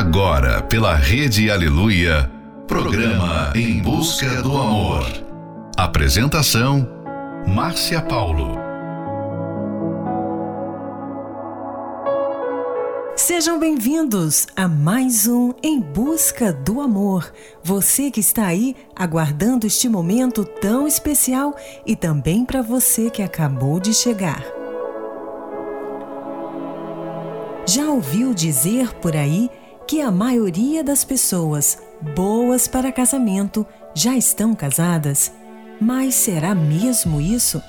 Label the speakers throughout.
Speaker 1: Agora, pela Rede Aleluia, programa Em Busca do Amor. Apresentação: Márcia Paulo.
Speaker 2: Sejam bem-vindos a mais um Em Busca do Amor. Você que está aí aguardando este momento tão especial e também para você que acabou de chegar. Já ouviu dizer por aí que a maioria das pessoas boas para casamento já estão casadas. Mas será mesmo isso?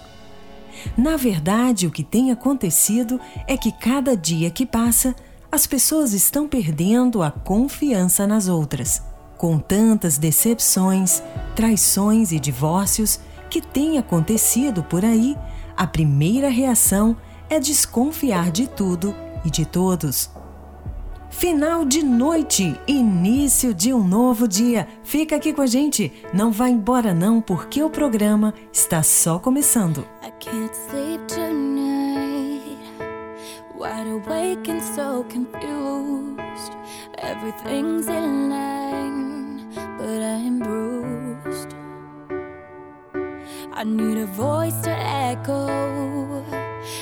Speaker 2: Na verdade, o que tem acontecido é que cada dia que passa, as pessoas estão perdendo a confiança nas outras. Com tantas decepções, traições e divórcios que têm acontecido por aí, a primeira reação é desconfiar de tudo e de todos. Final de noite, início de um novo dia. Fica aqui com a gente, não vá embora não, porque o programa está só começando. I can't sleep tonight. Wide awake and so confused. Everything's in line, but I'm bruised. I need a voice to echo.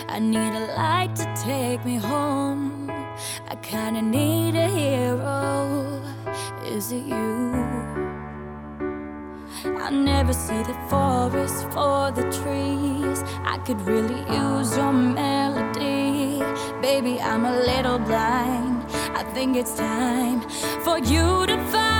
Speaker 2: I need a light to take me home. I kinda need a hero. Is it you? I never see the forest for the trees. I could really use your melody. Baby, I'm a little blind. I think it's time for you to find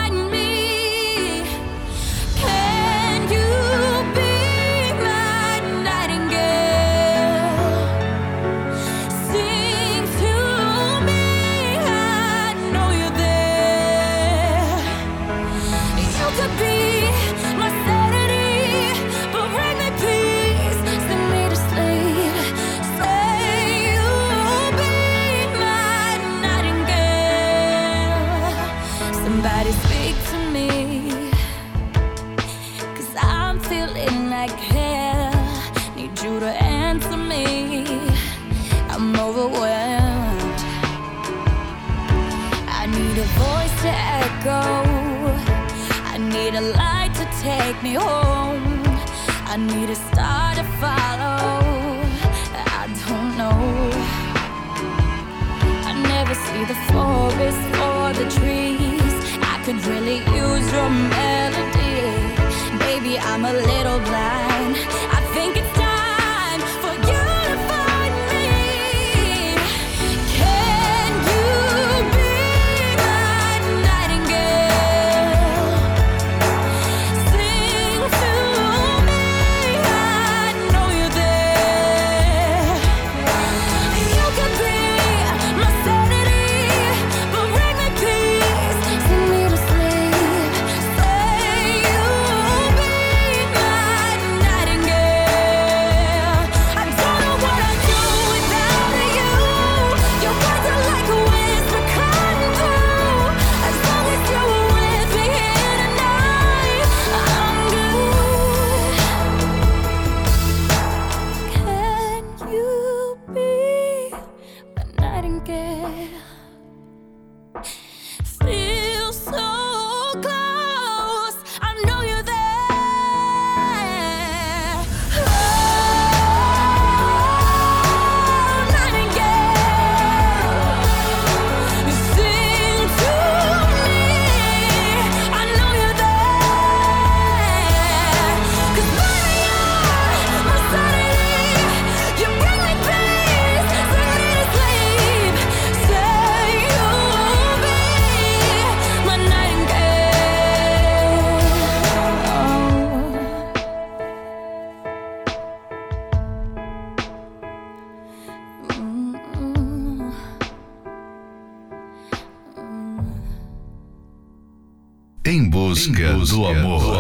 Speaker 1: Do amor.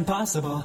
Speaker 1: impossible.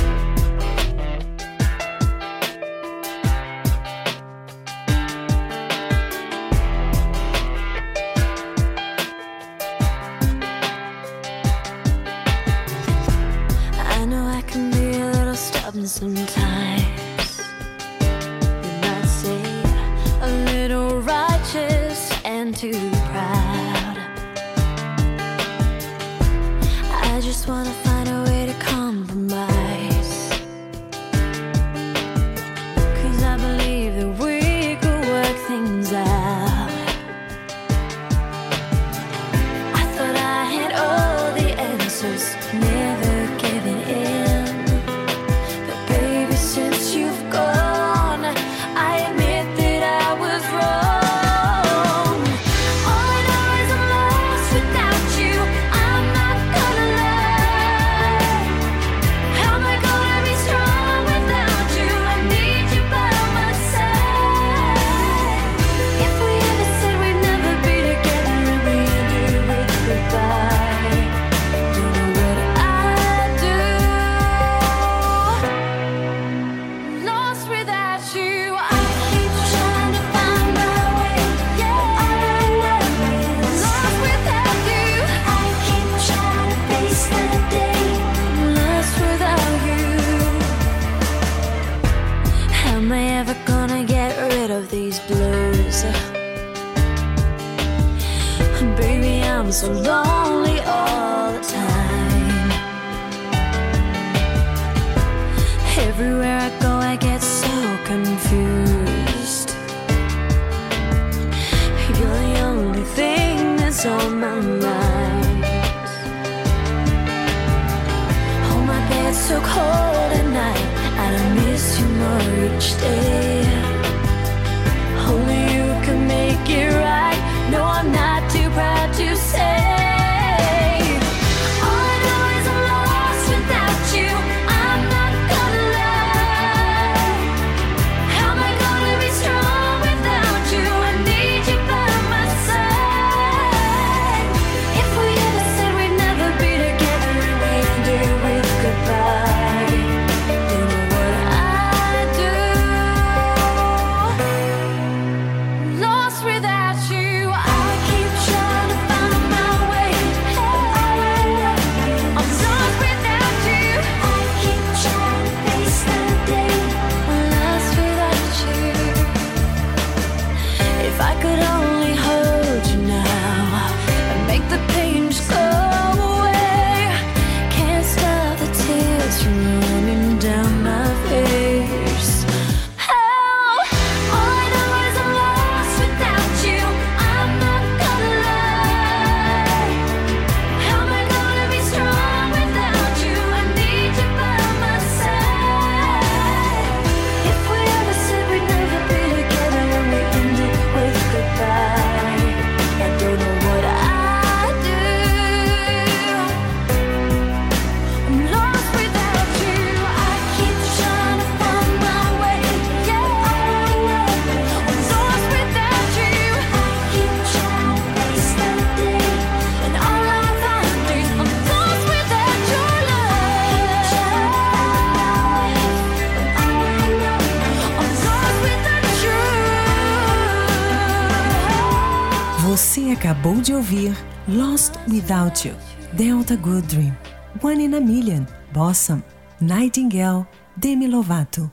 Speaker 3: Ouvir Lost Without You, Delta Good Dream, One in a Million, Blossom, Nightingale, Demi Lovato.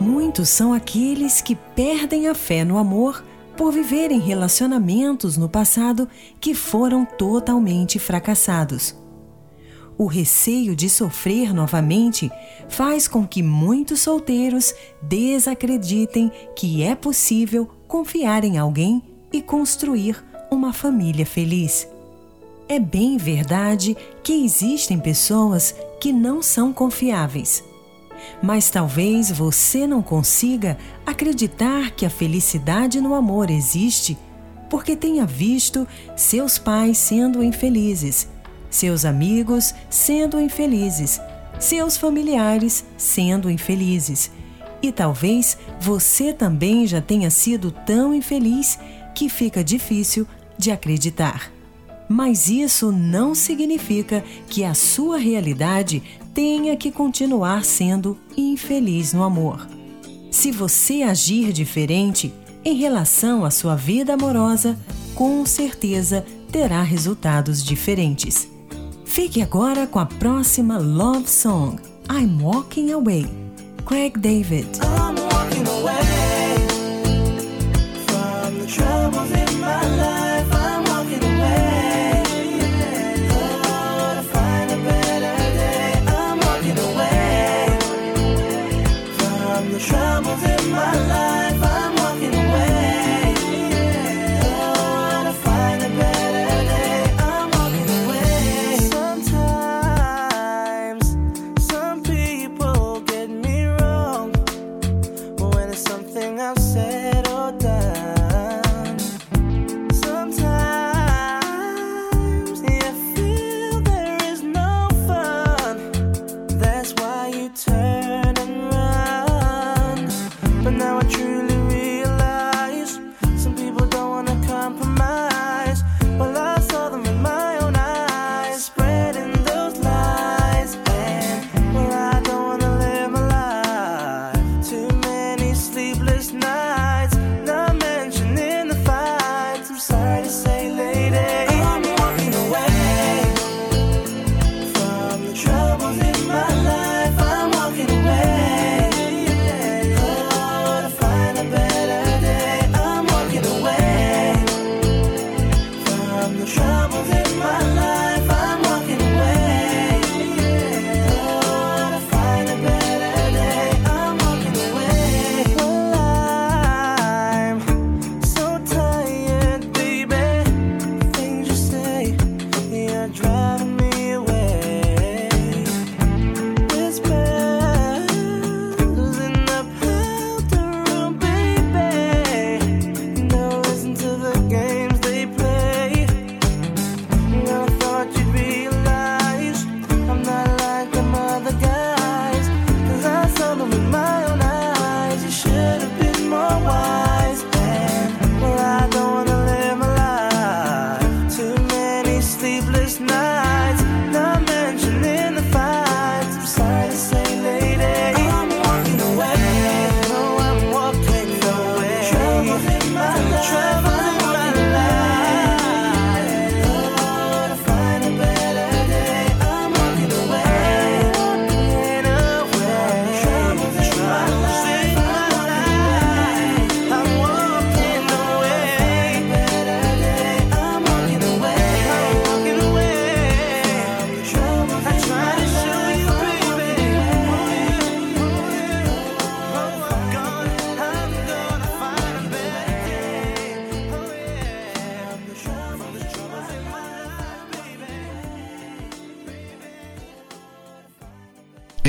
Speaker 3: Muitos são aqueles que perdem a fé no amor por viverem relacionamentos no passado que foram totalmente fracassados. O receio de sofrer novamente faz com que muitos solteiros desacreditem que é possível confiar em alguém e construir uma família feliz. É bem verdade que existem pessoas que não são confiáveis. Mas talvez você não consiga acreditar que a felicidade no amor existe porque tenha visto seus pais sendo infelizes, seus amigos sendo infelizes, seus familiares sendo infelizes. E talvez você também já tenha sido tão infeliz que fica difícil de acreditar. Mas isso não significa que a sua realidade tenha que continuar sendo infeliz no amor. Se você agir diferente em relação à sua vida amorosa, com certeza terá resultados diferentes. Fique agora com a próxima love song, I'm Walking Away, Craig David.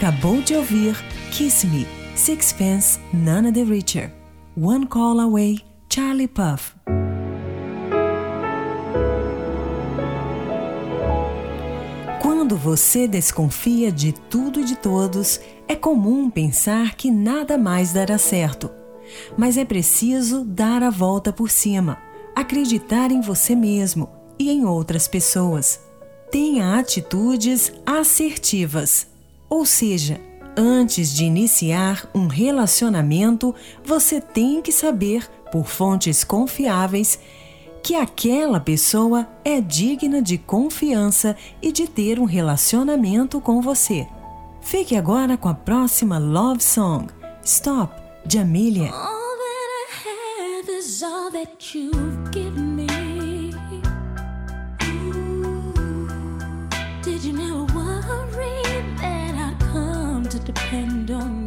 Speaker 3: acabou de ouvir Kiss Me, Sixpence, Nana the Richer, One Call Away, Charlie Puff. Quando você desconfia de tudo e de todos, é comum pensar que nada mais dará certo. Mas é preciso dar a volta por cima, acreditar em você mesmo e em outras pessoas. Tenha atitudes assertivas. Ou seja, antes de iniciar um relacionamento, você tem que saber, por fontes confiáveis, que aquela pessoa é digna de confiança e de ter um relacionamento com você. Fique agora com a próxima Love Song, Stop, de Amelia.
Speaker 2: All don't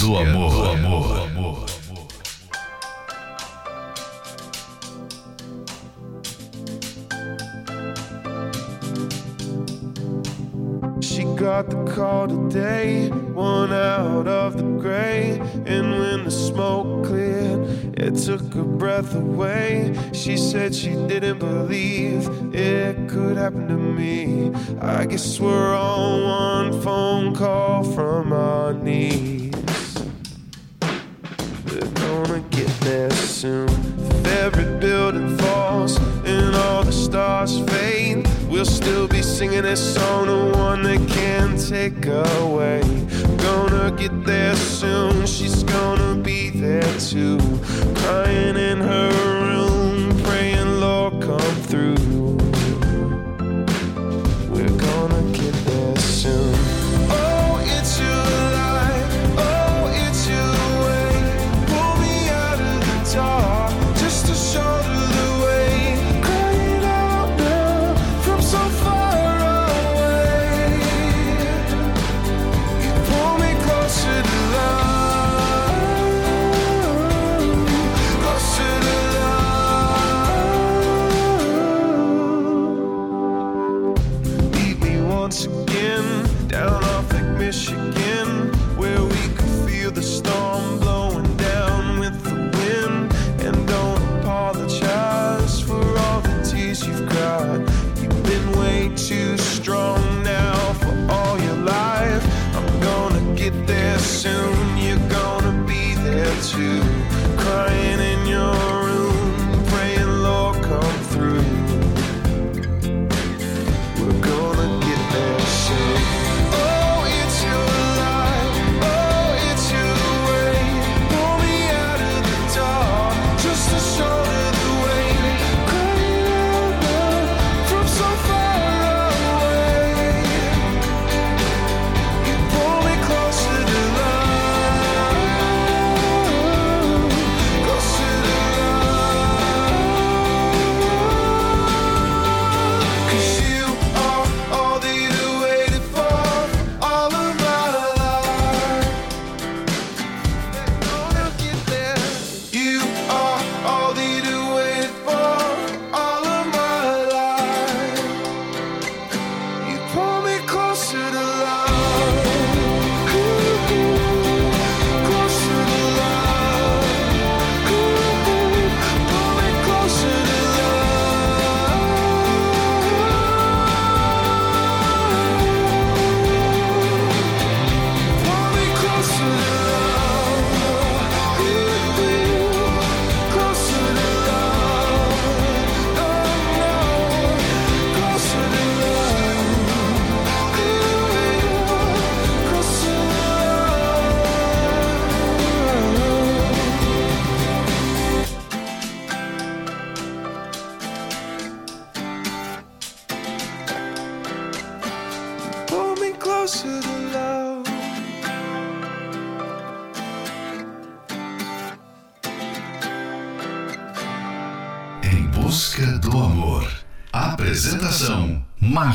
Speaker 2: Do
Speaker 4: é amor.
Speaker 5: crying in her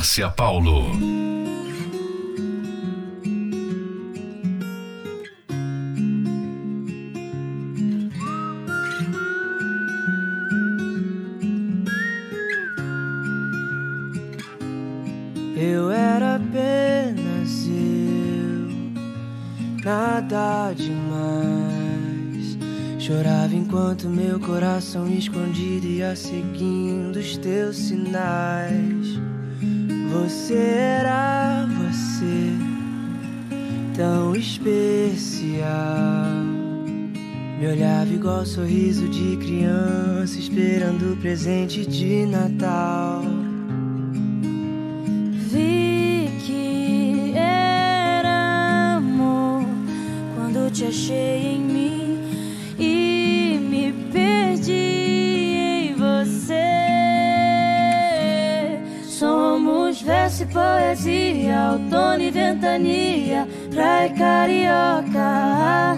Speaker 4: Márcia Paulo.
Speaker 6: Eu era apenas eu, nada demais. Chorava enquanto meu coração escondido ia seguindo os teus sinais. Igual sorriso de criança, esperando o presente de Natal.
Speaker 2: Vi que era amor quando te achei em mim e me perdi em você. Somos verso e poesia, outono e ventania, praia carioca.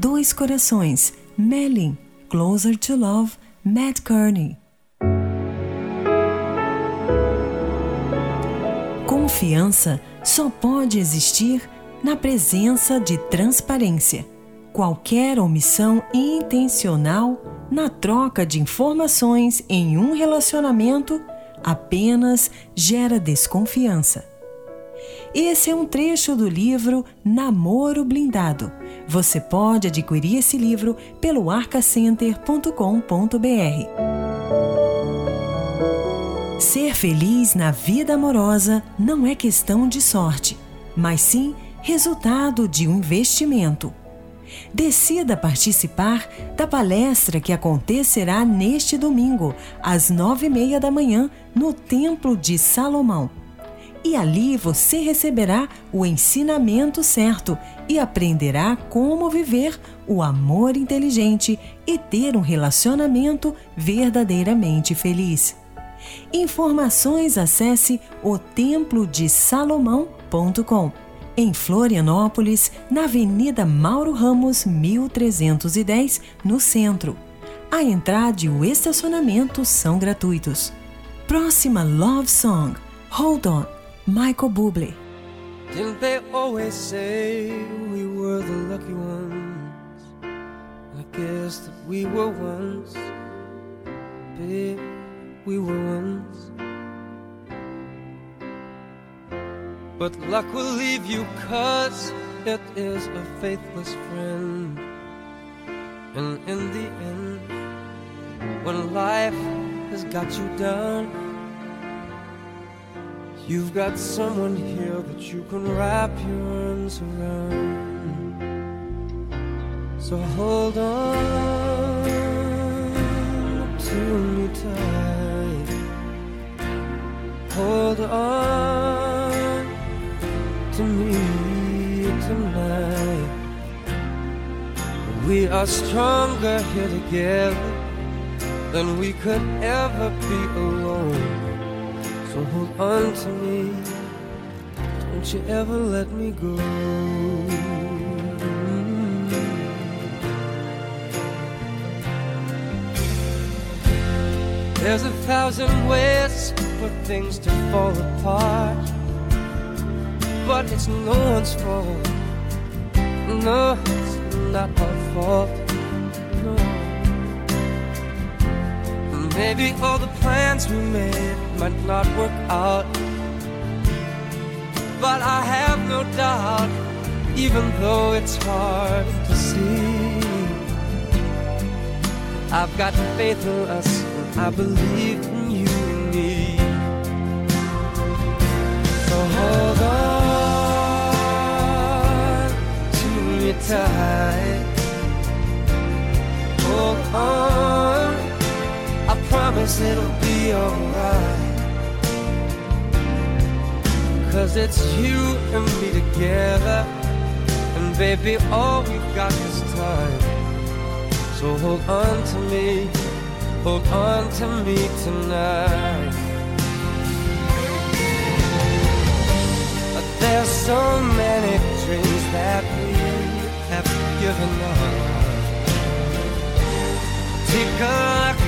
Speaker 3: Dois Corações, Melin, Closer to Love, Matt Kearney. Confiança só pode existir na presença de transparência. Qualquer omissão intencional na troca de informações em um relacionamento apenas gera desconfiança. Esse é um trecho do livro Namoro Blindado. Você pode adquirir esse livro pelo arcacenter.com.br. Ser feliz na vida amorosa não é questão de sorte, mas sim resultado de um investimento. Decida participar da palestra que acontecerá neste domingo, às nove e meia da manhã, no Templo de Salomão. E ali você receberá o ensinamento certo e aprenderá como viver o amor inteligente e ter um relacionamento verdadeiramente feliz. Informações acesse o templodesalomão.com em Florianópolis, na Avenida Mauro Ramos, 1310, no centro. A entrada e o estacionamento são gratuitos. Próxima Love Song, Hold On, Michael Bublé.
Speaker 7: Didn't they always say we were the lucky ones? I guess that we were once, babe, we were once. But luck will leave you cause it is a faithless friend. And in the end, when life has got you down, you've got someone here that you can wrap your arms around. So hold on to me tight. Hold on to me tonight. We are stronger here together than we could ever be alone. So hold on to me. Don't you ever let me go. There's a thousand ways for things to fall apart but it's no one's fault. No, it's not our fault. Maybe all the plans we made might not work out. But I have no doubt, even though it's hard to see. I've got faith in us, and I believe in you and me. So hold on to me tight. Hold on, promise it'll be alright. Cause it's you and me together. And baby, all we've got is time. So hold on to me, hold on to me tonight. But there's so many dreams that we have given up. Take a look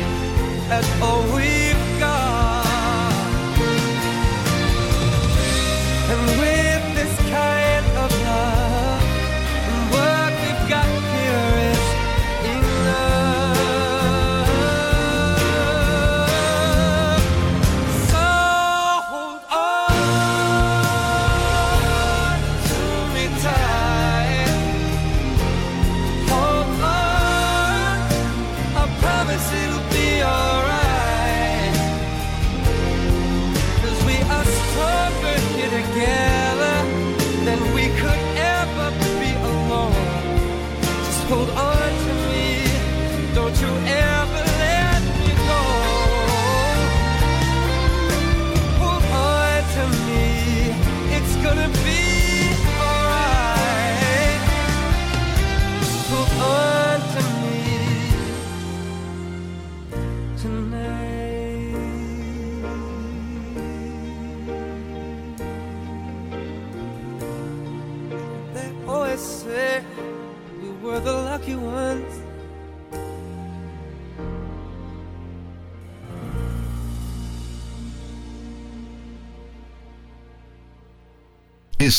Speaker 7: all we've got. And with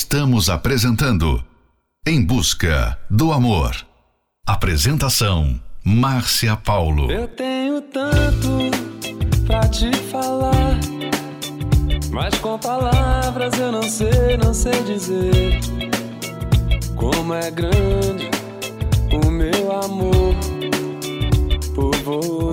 Speaker 8: Estamos apresentando Em Busca do Amor. Apresentação: Márcia Paulo.
Speaker 9: Eu tenho tanto pra te falar, mas com palavras eu não sei, não sei dizer como é grande o meu amor por você.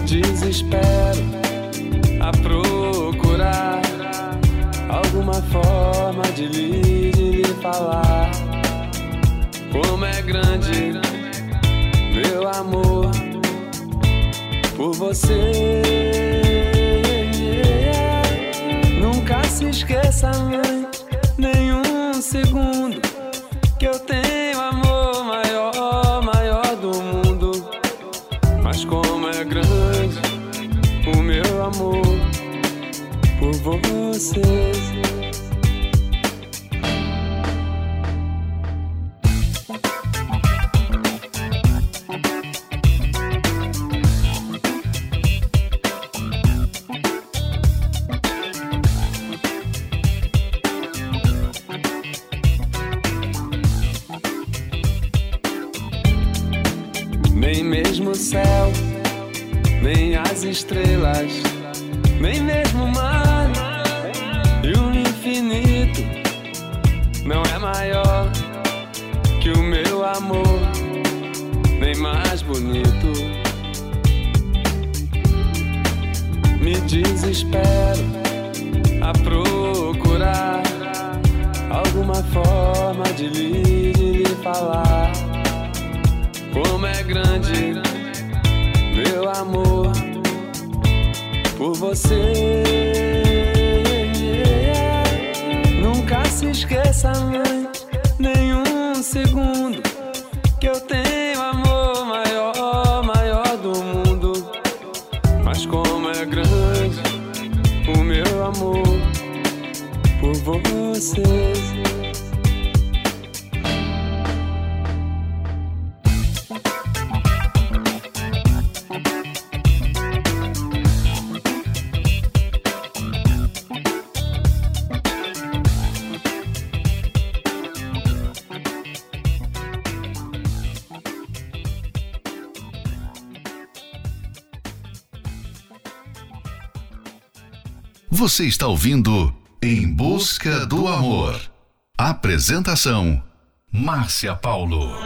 Speaker 9: Desespero a procurar alguma forma de lhe, de lhe falar como é grande meu amor por você. Nunca se esqueça, mãe, nenhum segundo você. Nem mesmo o céu, nem as estrelas, nem mesmo o mar não é maior que o meu amor, nem mais bonito. Me desespero a procurar alguma forma de lhe, de lhe falar como é grande meu amor por você. Se esqueça, mãe, nenhum segundo que eu tenho amor maior, maior do mundo. Mas como é grande o meu amor por você.
Speaker 8: Você está ouvindo Em Busca do Amor. Apresentação: Márcia Paulo.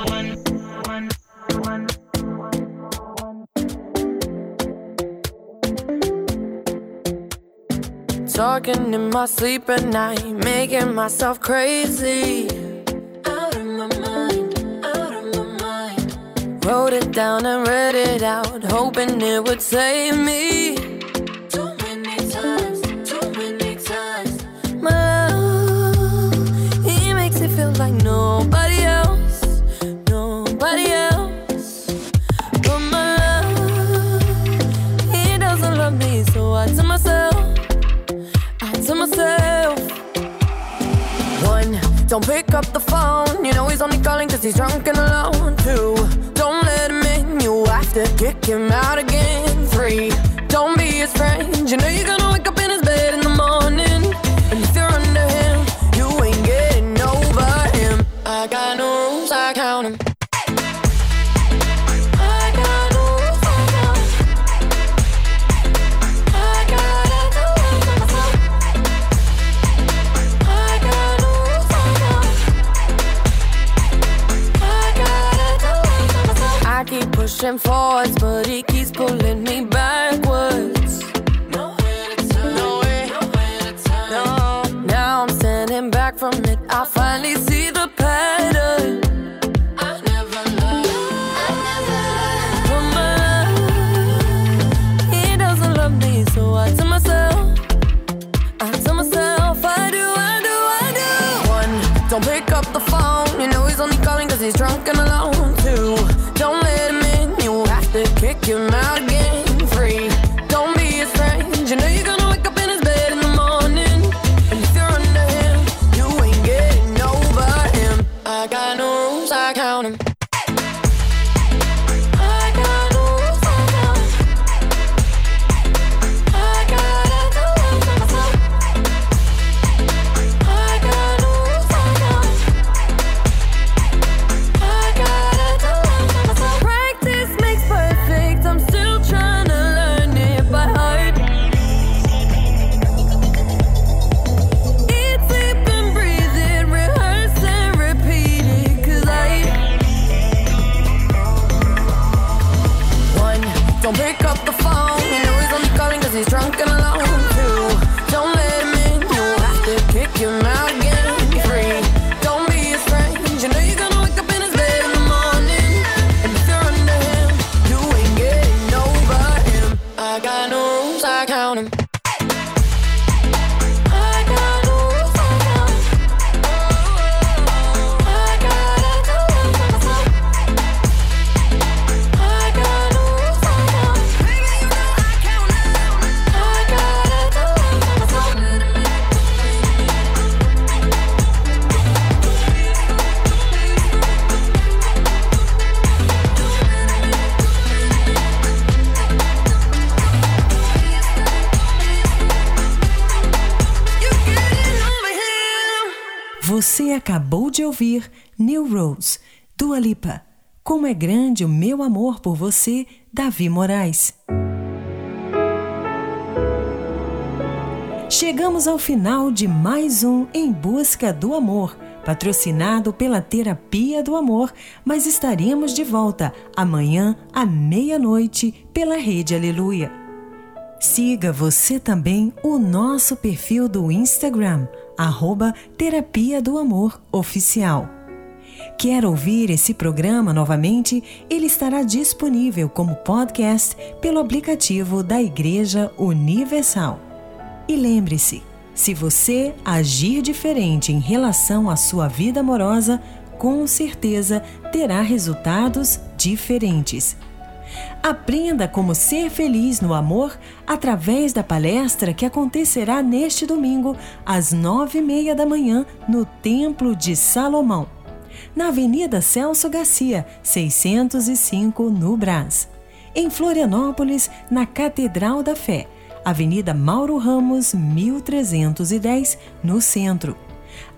Speaker 10: Talking in my sleep at night, making myself crazy. Out of my mind, out of my mind. Wrote it down and read it out, hoping it would save me.
Speaker 3: De ouvir New Rose, Dua Lipa. Como é grande o meu amor por você, Davi Moraes. Chegamos ao final de mais um Em Busca do Amor, patrocinado pela Terapia do Amor, mas estaremos de volta amanhã à meia-noite pela Rede Aleluia. Siga você também o nosso perfil do Instagram, arroba Terapia do Amor Oficial. Quer ouvir esse programa novamente? Ele estará disponível como podcast pelo aplicativo da Igreja Universal. E lembre-se, se você agir diferente em relação à sua vida amorosa, com certeza terá resultados diferentes. Aprenda como ser feliz no amor através da palestra que acontecerá neste domingo, às nove e meia da manhã, no Templo de Salomão, na Avenida Celso Garcia, 605, no Brás. Em Florianópolis, na Catedral da Fé, Avenida Mauro Ramos, 1310, no centro.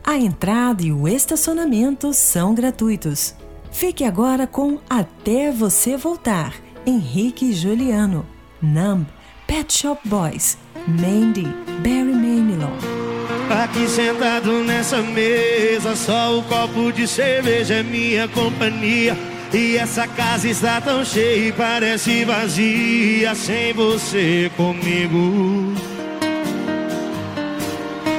Speaker 3: A entrada e o estacionamento são gratuitos. Fique agora com Até Você Voltar, Henrique e Juliano, Numb, Pet Shop Boys, Mandy, Barry Manilow.
Speaker 11: Aqui sentado nessa mesa, só o copo de cerveja é minha companhia. E essa casa está tão cheia e parece vazia sem você comigo.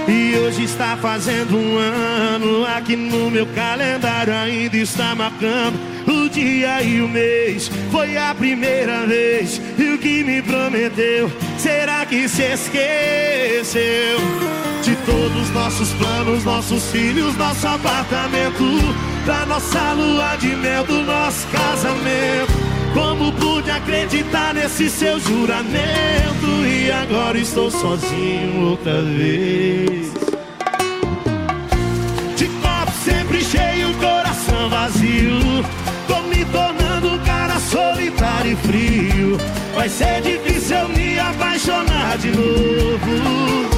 Speaker 11: E hoje está fazendo um ano, aqui no meu calendário ainda está marcando dia e o mês. Foi a primeira vez e o que me prometeu, será que se esqueceu? De todos nossos planos, nossos filhos, nosso apartamento, da nossa lua de mel, do nosso casamento. Como pude acreditar nesse seu juramento? E agora estou sozinho outra vez. De copo sempre cheio, coração vazio. E frio. Vai ser difícil me apaixonar de novo.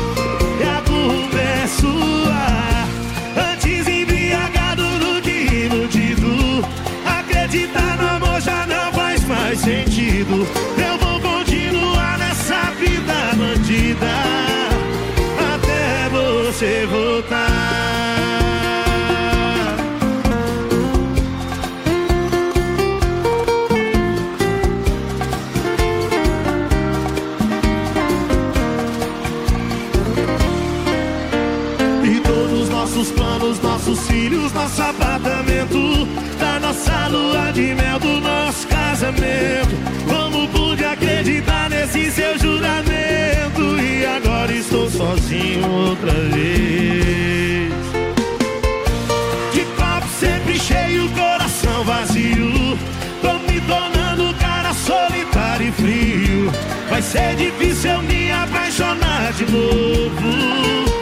Speaker 11: outra vez. De papo sempre cheio, coração vazio. Tô me tornando cara solitário e frio. Vai ser difícil eu me apaixonar de novo.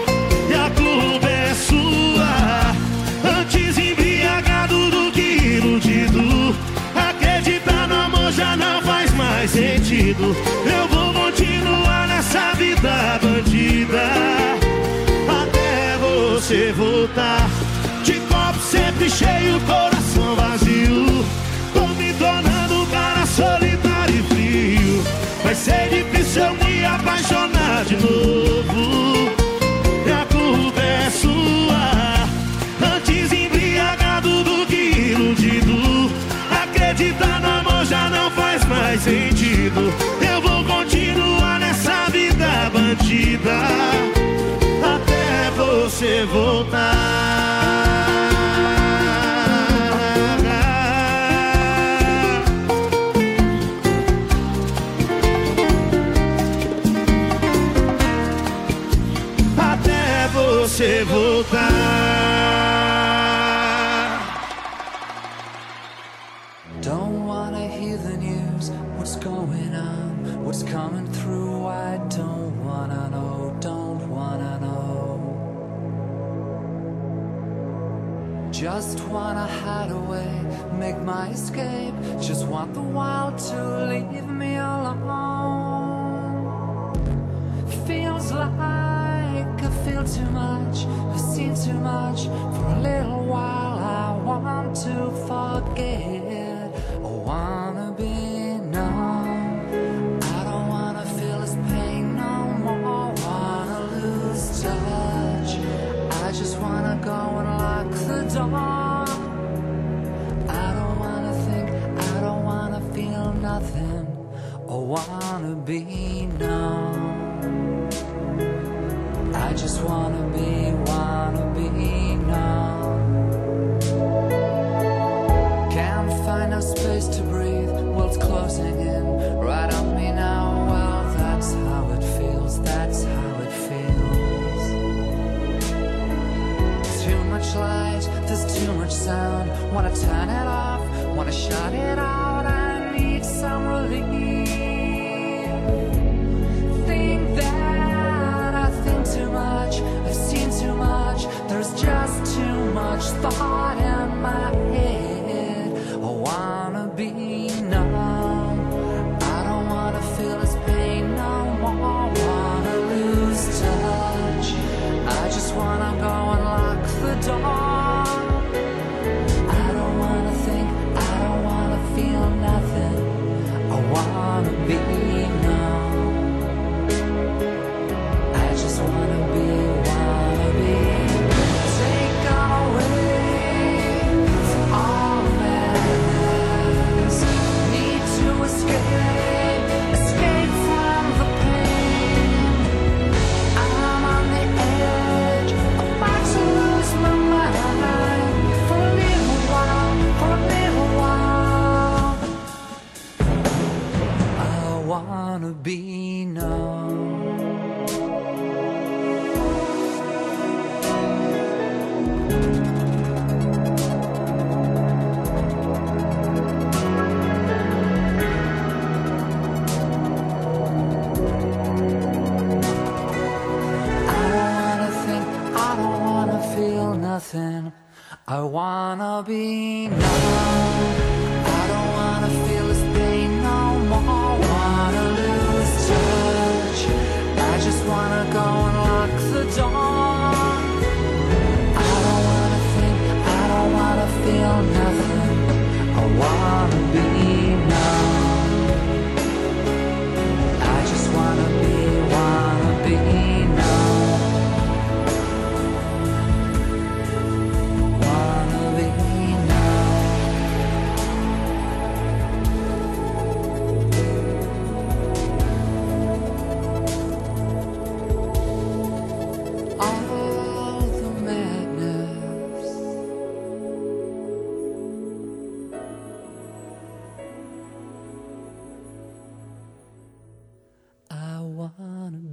Speaker 11: E a culpa é sua. Antes embriagado do que iludido. Acreditar no amor já não faz mais sentido. Eu vou continuar nessa vida bandida você voltar. De copo sempre cheio, coração vazio. você voltar. Até você voltar.
Speaker 12: hide away, make my escape. Just want the wild to leave me alone. Feels like I feel too much, I've seen too much. For a little while, I want to forget.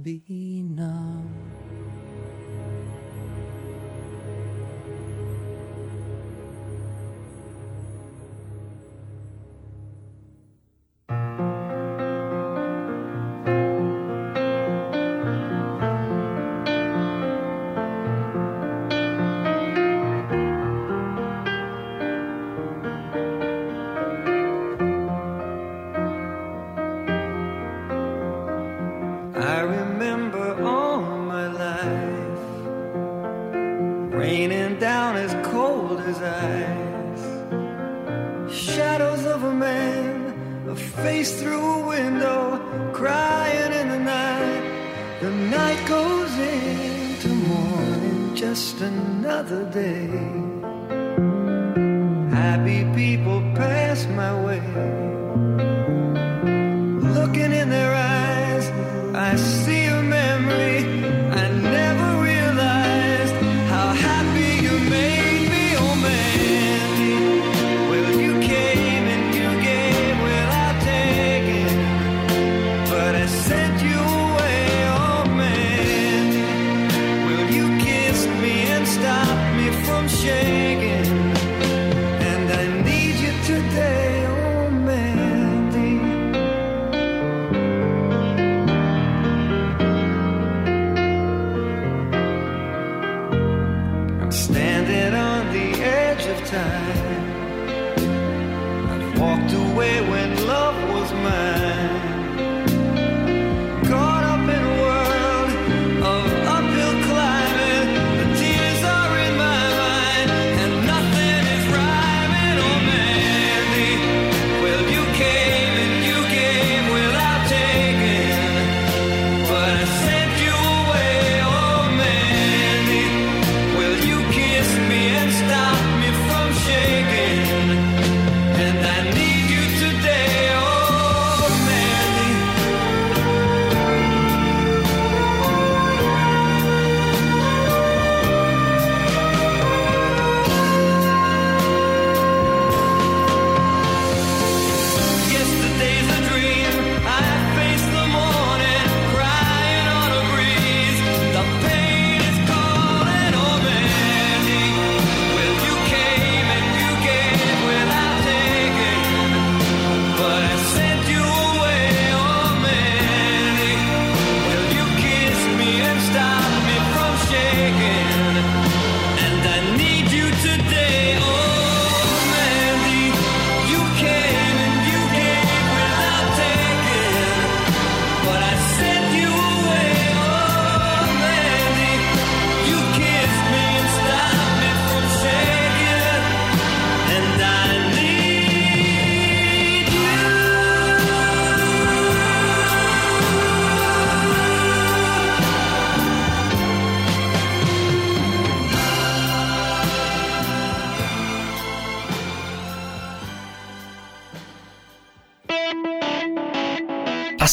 Speaker 12: Be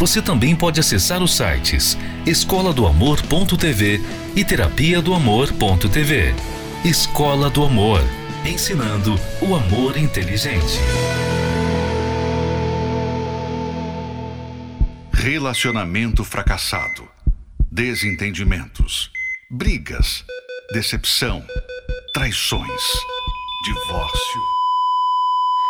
Speaker 8: você também pode acessar os sites escola do amor.tv e terapia do amor.tv. Escola do Amor, ensinando o amor inteligente.
Speaker 4: Relacionamento fracassado. Desentendimentos. Brigas. Decepção. Traições. Divórcio.
Speaker 2: Little do you know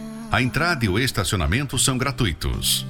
Speaker 4: A entrada e o estacionamento são gratuitos.